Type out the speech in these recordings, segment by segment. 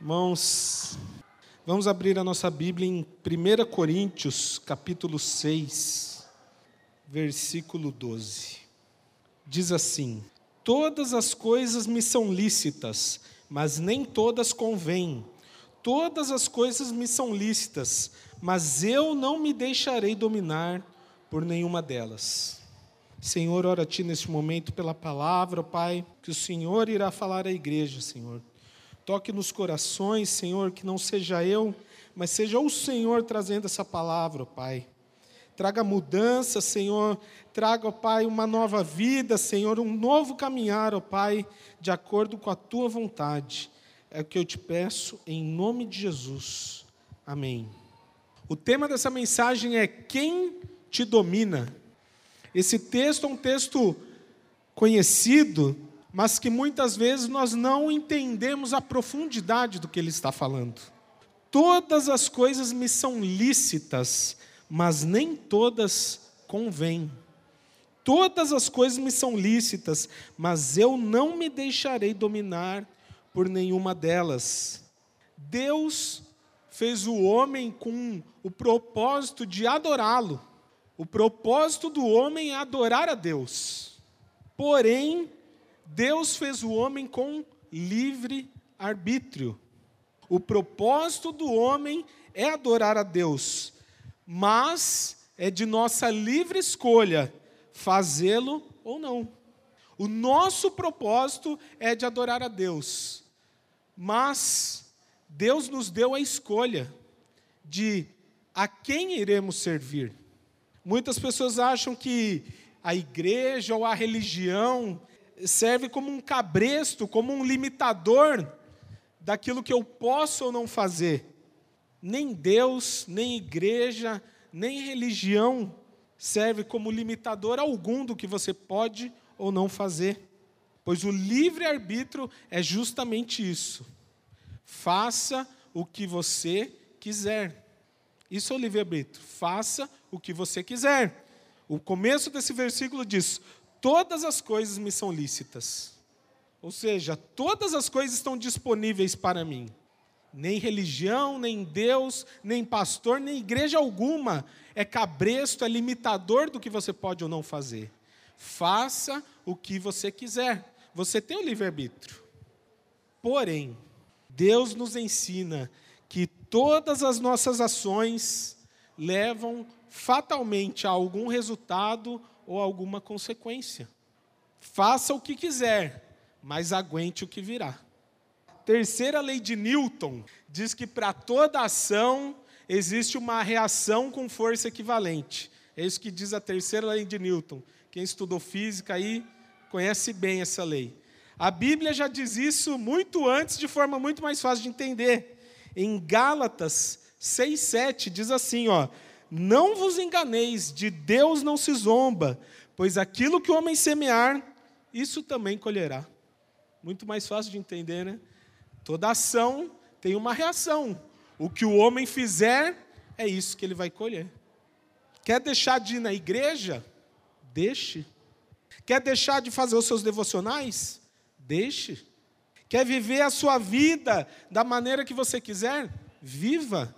Irmãos, vamos abrir a nossa Bíblia em 1 Coríntios, capítulo 6, versículo 12. Diz assim: Todas as coisas me são lícitas, mas nem todas convêm. Todas as coisas me são lícitas, mas eu não me deixarei dominar por nenhuma delas. Senhor, ora a Ti neste momento pela palavra, Pai, que o Senhor irá falar à igreja, Senhor. Toque nos corações, Senhor, que não seja eu, mas seja o Senhor trazendo essa palavra, Pai. Traga mudança, Senhor. Traga, ó Pai, uma nova vida, Senhor, um novo caminhar, ó Pai, de acordo com a tua vontade. É o que eu te peço em nome de Jesus. Amém. O tema dessa mensagem é quem te domina. Esse texto é um texto conhecido, mas que muitas vezes nós não entendemos a profundidade do que ele está falando. Todas as coisas me são lícitas, mas nem todas convêm. Todas as coisas me são lícitas, mas eu não me deixarei dominar por nenhuma delas. Deus fez o homem com o propósito de adorá-lo. O propósito do homem é adorar a Deus. Porém, Deus fez o homem com livre arbítrio. O propósito do homem é adorar a Deus, mas é de nossa livre escolha fazê-lo ou não. O nosso propósito é de adorar a Deus, mas Deus nos deu a escolha de a quem iremos servir. Muitas pessoas acham que a igreja ou a religião serve como um cabresto, como um limitador daquilo que eu posso ou não fazer. Nem Deus, nem igreja, nem religião serve como limitador algum do que você pode ou não fazer. Pois o livre-arbítrio é justamente isso. Faça o que você quiser. Isso é o livre-arbítrio. Faça o que você quiser. O começo desse versículo diz: todas as coisas me são lícitas. Ou seja, todas as coisas estão disponíveis para mim. Nem religião, nem Deus, nem pastor, nem igreja alguma é cabresto, é limitador do que você pode ou não fazer. Faça o que você quiser. Você tem o livre-arbítrio. Porém, Deus nos ensina que todas as nossas ações levam fatalmente a algum resultado ou alguma consequência. Faça o que quiser, mas aguente o que virá. Terceira lei de Newton diz que para toda ação existe uma reação com força equivalente. É isso que diz a terceira lei de Newton. Quem estudou física aí conhece bem essa lei. A Bíblia já diz isso muito antes, de forma muito mais fácil de entender. Em Gálatas 6:7 diz assim, ó: não vos enganeis, de Deus não se zomba, pois aquilo que o homem semear, isso também colherá. Muito mais fácil de entender, né? Toda ação tem uma reação. O que o homem fizer, é isso que ele vai colher. Quer deixar de ir na igreja? Deixe. Quer deixar de fazer os seus devocionais? Deixe. Quer viver a sua vida da maneira que você quiser? Viva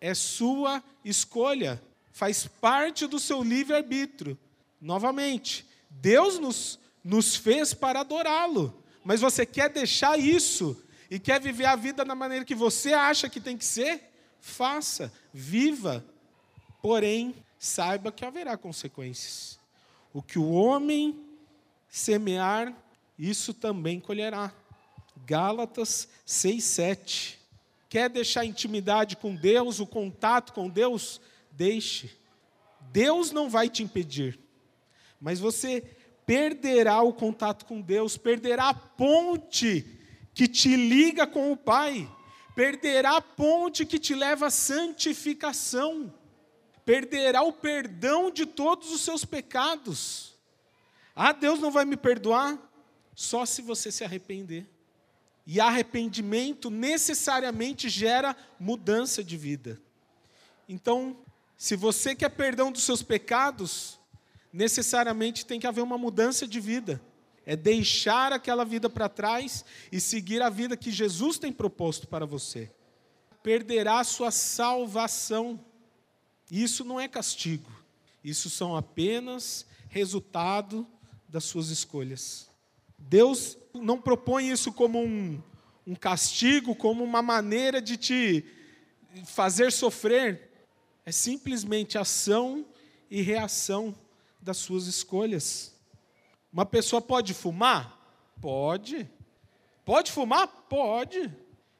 é sua escolha, faz parte do seu livre-arbítrio. Novamente, Deus nos, nos fez para adorá-lo, mas você quer deixar isso e quer viver a vida da maneira que você acha que tem que ser? Faça, viva. Porém, saiba que haverá consequências. O que o homem semear, isso também colherá. Gálatas 6, 7. Quer deixar intimidade com Deus, o contato com Deus? Deixe. Deus não vai te impedir. Mas você perderá o contato com Deus, perderá a ponte que te liga com o Pai, perderá a ponte que te leva à santificação, perderá o perdão de todos os seus pecados. Ah, Deus não vai me perdoar? Só se você se arrepender. E arrependimento necessariamente gera mudança de vida. Então, se você quer perdão dos seus pecados, necessariamente tem que haver uma mudança de vida. é deixar aquela vida para trás e seguir a vida que Jesus tem proposto para você. Perderá sua salvação. Isso não é castigo, isso são apenas resultado das suas escolhas. Deus não propõe isso como um, um castigo, como uma maneira de te fazer sofrer. É simplesmente ação e reação das suas escolhas. Uma pessoa pode fumar? Pode. Pode fumar? Pode.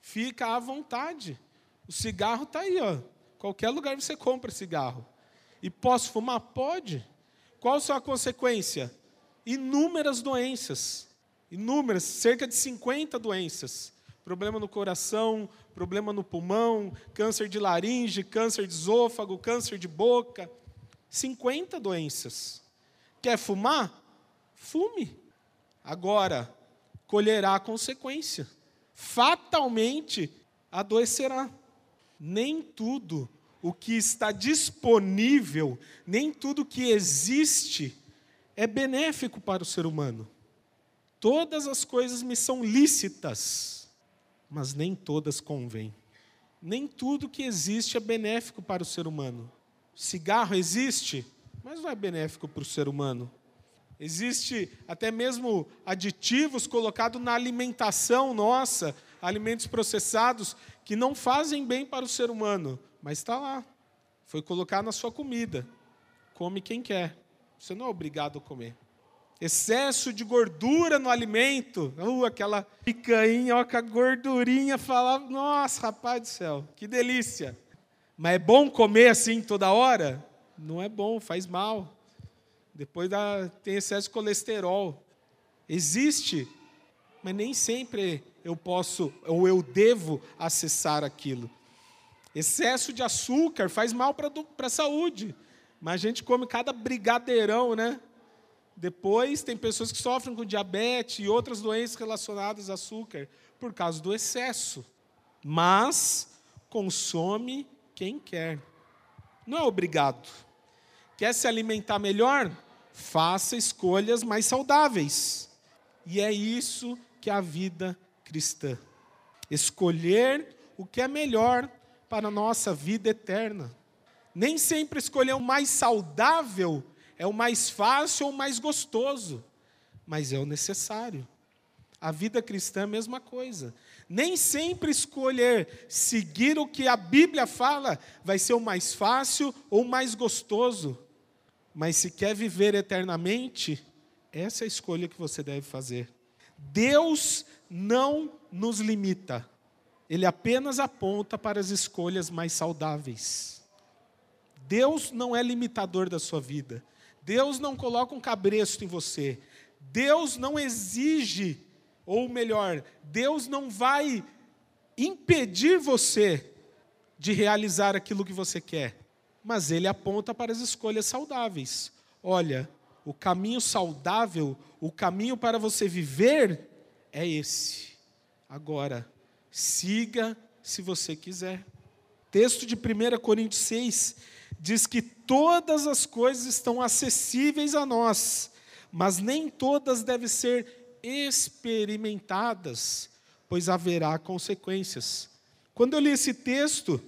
Fica à vontade. O cigarro está aí, ó. Qualquer lugar você compra cigarro. E posso fumar? Pode. Qual a consequência? Inúmeras doenças. Inúmeras, cerca de 50 doenças. Problema no coração, problema no pulmão, câncer de laringe, câncer de esôfago, câncer de boca. 50 doenças. Quer fumar? Fume. Agora, colherá a consequência. Fatalmente adoecerá. Nem tudo o que está disponível, nem tudo que existe é benéfico para o ser humano. Todas as coisas me são lícitas, mas nem todas convêm. Nem tudo que existe é benéfico para o ser humano. Cigarro existe, mas não é benéfico para o ser humano. Existe até mesmo aditivos colocados na alimentação nossa, alimentos processados, que não fazem bem para o ser humano, mas está lá. Foi colocado na sua comida. Come quem quer. Você não é obrigado a comer. Excesso de gordura no alimento. Uh, aquela picanha, ó, com a gordurinha. Falava, nossa, rapaz do céu, que delícia. Mas é bom comer assim toda hora? Não é bom, faz mal. Depois dá, tem excesso de colesterol. Existe, mas nem sempre eu posso ou eu devo acessar aquilo. Excesso de açúcar faz mal para a saúde. Mas a gente come cada brigadeirão, né? Depois tem pessoas que sofrem com diabetes e outras doenças relacionadas a açúcar por causa do excesso. Mas consome quem quer. Não é obrigado. Quer se alimentar melhor? Faça escolhas mais saudáveis. E é isso que é a vida cristã. Escolher o que é melhor para a nossa vida eterna. Nem sempre escolher o mais saudável é o mais fácil ou o mais gostoso, mas é o necessário. A vida cristã é a mesma coisa. Nem sempre escolher seguir o que a Bíblia fala vai ser o mais fácil ou o mais gostoso. Mas se quer viver eternamente, essa é a escolha que você deve fazer. Deus não nos limita, Ele apenas aponta para as escolhas mais saudáveis. Deus não é limitador da sua vida, Deus não coloca um cabresto em você, Deus não exige, ou melhor, Deus não vai impedir você de realizar aquilo que você quer, mas Ele aponta para as escolhas saudáveis. Olha, o caminho saudável, o caminho para você viver é esse. Agora, siga se você quiser. Texto de 1 Coríntios 6 diz que todas as coisas estão acessíveis a nós, mas nem todas devem ser experimentadas, pois haverá consequências. Quando eu li esse texto,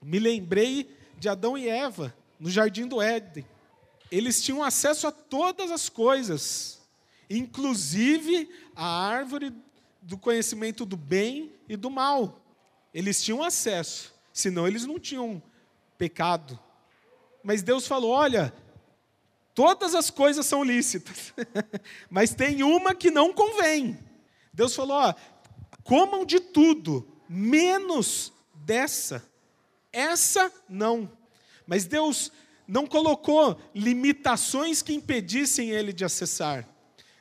me lembrei de Adão e Eva no jardim do Éden. Eles tinham acesso a todas as coisas, inclusive a árvore do conhecimento do bem e do mal. Eles tinham acesso, senão eles não tinham pecado. Mas Deus falou: olha, todas as coisas são lícitas, mas tem uma que não convém. Deus falou: ó, comam de tudo, menos dessa. Essa não. Mas Deus não colocou limitações que impedissem ele de acessar.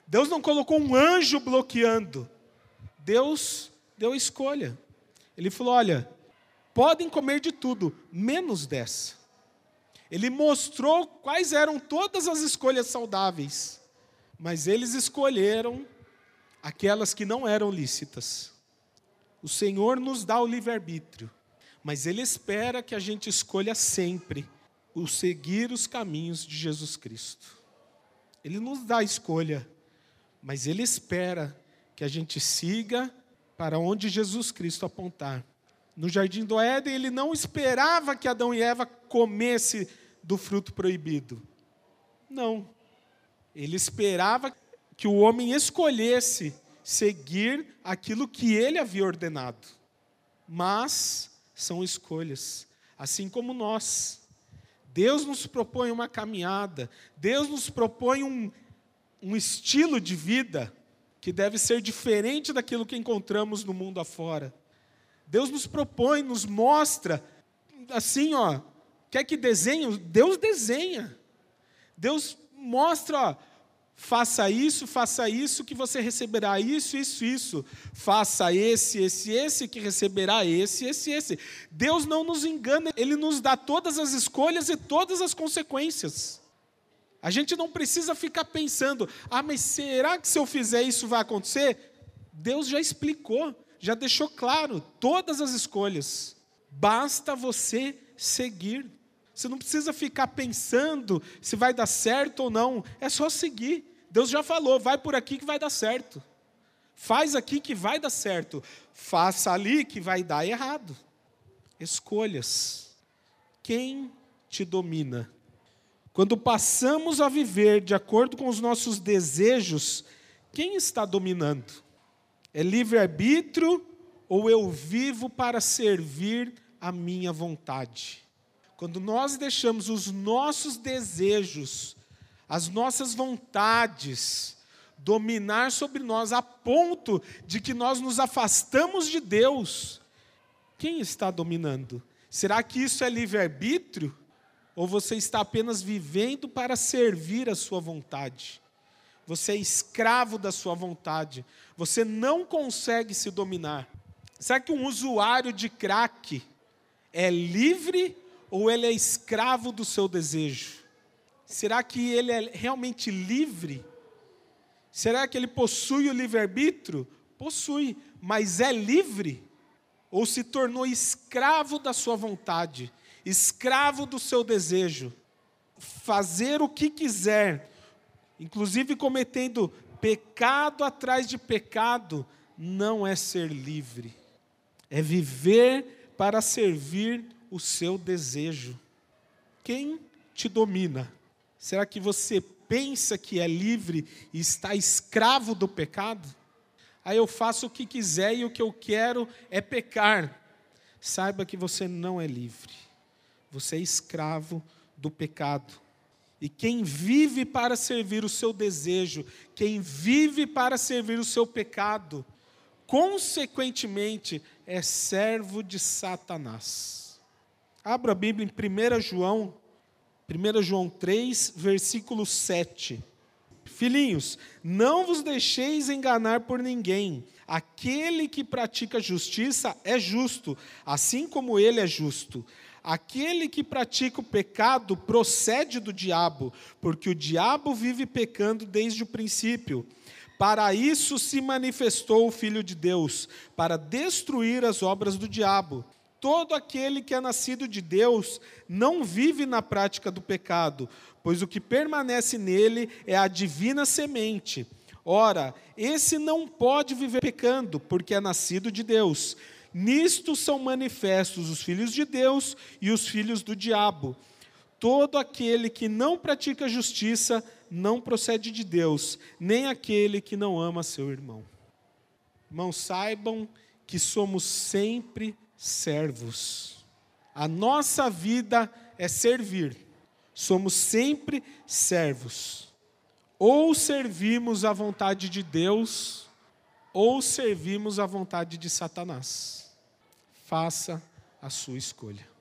Deus não colocou um anjo bloqueando. Deus deu a escolha. Ele falou: olha, podem comer de tudo, menos dessa. Ele mostrou quais eram todas as escolhas saudáveis, mas eles escolheram aquelas que não eram lícitas. O Senhor nos dá o livre-arbítrio, mas Ele espera que a gente escolha sempre o seguir os caminhos de Jesus Cristo. Ele nos dá a escolha mas Ele espera que a gente siga para onde Jesus Cristo apontar. No jardim do Éden, ele não esperava que Adão e Eva comesse do fruto proibido. Não. Ele esperava que o homem escolhesse seguir aquilo que ele havia ordenado. Mas são escolhas, assim como nós. Deus nos propõe uma caminhada, Deus nos propõe um, um estilo de vida que deve ser diferente daquilo que encontramos no mundo afora. Deus nos propõe, nos mostra, assim, ó, quer que desenhe? Deus desenha. Deus mostra, ó, faça isso, faça isso, que você receberá isso, isso, isso. Faça esse, esse, esse, que receberá esse, esse, esse. Deus não nos engana, Ele nos dá todas as escolhas e todas as consequências. A gente não precisa ficar pensando, ah, mas será que se eu fizer isso vai acontecer? Deus já explicou, já deixou claro todas as escolhas. Basta você seguir. Você não precisa ficar pensando se vai dar certo ou não, é só seguir. Deus já falou, vai por aqui que vai dar certo. Faz aqui que vai dar certo. Faça ali que vai dar errado. Escolhas. Quem te domina? Quando passamos a viver de acordo com os nossos desejos, quem está dominando? É livre-arbítrio ou eu vivo para servir a minha vontade? Quando nós deixamos os nossos desejos, as nossas vontades, dominar sobre nós a ponto de que nós nos afastamos de Deus, quem está dominando? Será que isso é livre-arbítrio? Ou você está apenas vivendo para servir a sua vontade? Você é escravo da sua vontade. Você não consegue se dominar. Será que um usuário de crack é livre ou ele é escravo do seu desejo? Será que ele é realmente livre? Será que ele possui o livre-arbítrio? Possui, mas é livre? Ou se tornou escravo da sua vontade? escravo do seu desejo, fazer o que quiser, inclusive cometendo pecado atrás de pecado, não é ser livre, é viver para servir o seu desejo. Quem te domina? Será que você pensa que é livre e está escravo do pecado? Aí eu faço o que quiser e o que eu quero é pecar. Saiba que você não é livre. Você é escravo do pecado. E quem vive para servir o seu desejo, quem vive para servir o seu pecado, consequentemente é servo de Satanás. Abra a Bíblia em 1 João, 1 João 3, versículo 7. Filhinhos, não vos deixeis enganar por ninguém. Aquele que pratica justiça é justo, assim como ele é justo. Aquele que pratica o pecado procede do diabo, porque o diabo vive pecando desde o princípio. Para isso se manifestou o Filho de Deus, para destruir as obras do diabo. Todo aquele que é nascido de Deus não vive na prática do pecado, pois o que permanece nele é a divina semente. Ora, esse não pode viver pecando, porque é nascido de Deus. Nisto são manifestos os filhos de Deus e os filhos do diabo. Todo aquele que não pratica justiça não procede de Deus, nem aquele que não ama seu irmão. Irmãos, saibam que somos sempre servos. A nossa vida é servir. Somos sempre servos. Ou servimos a vontade de Deus, ou servimos a vontade de Satanás faça a sua escolha.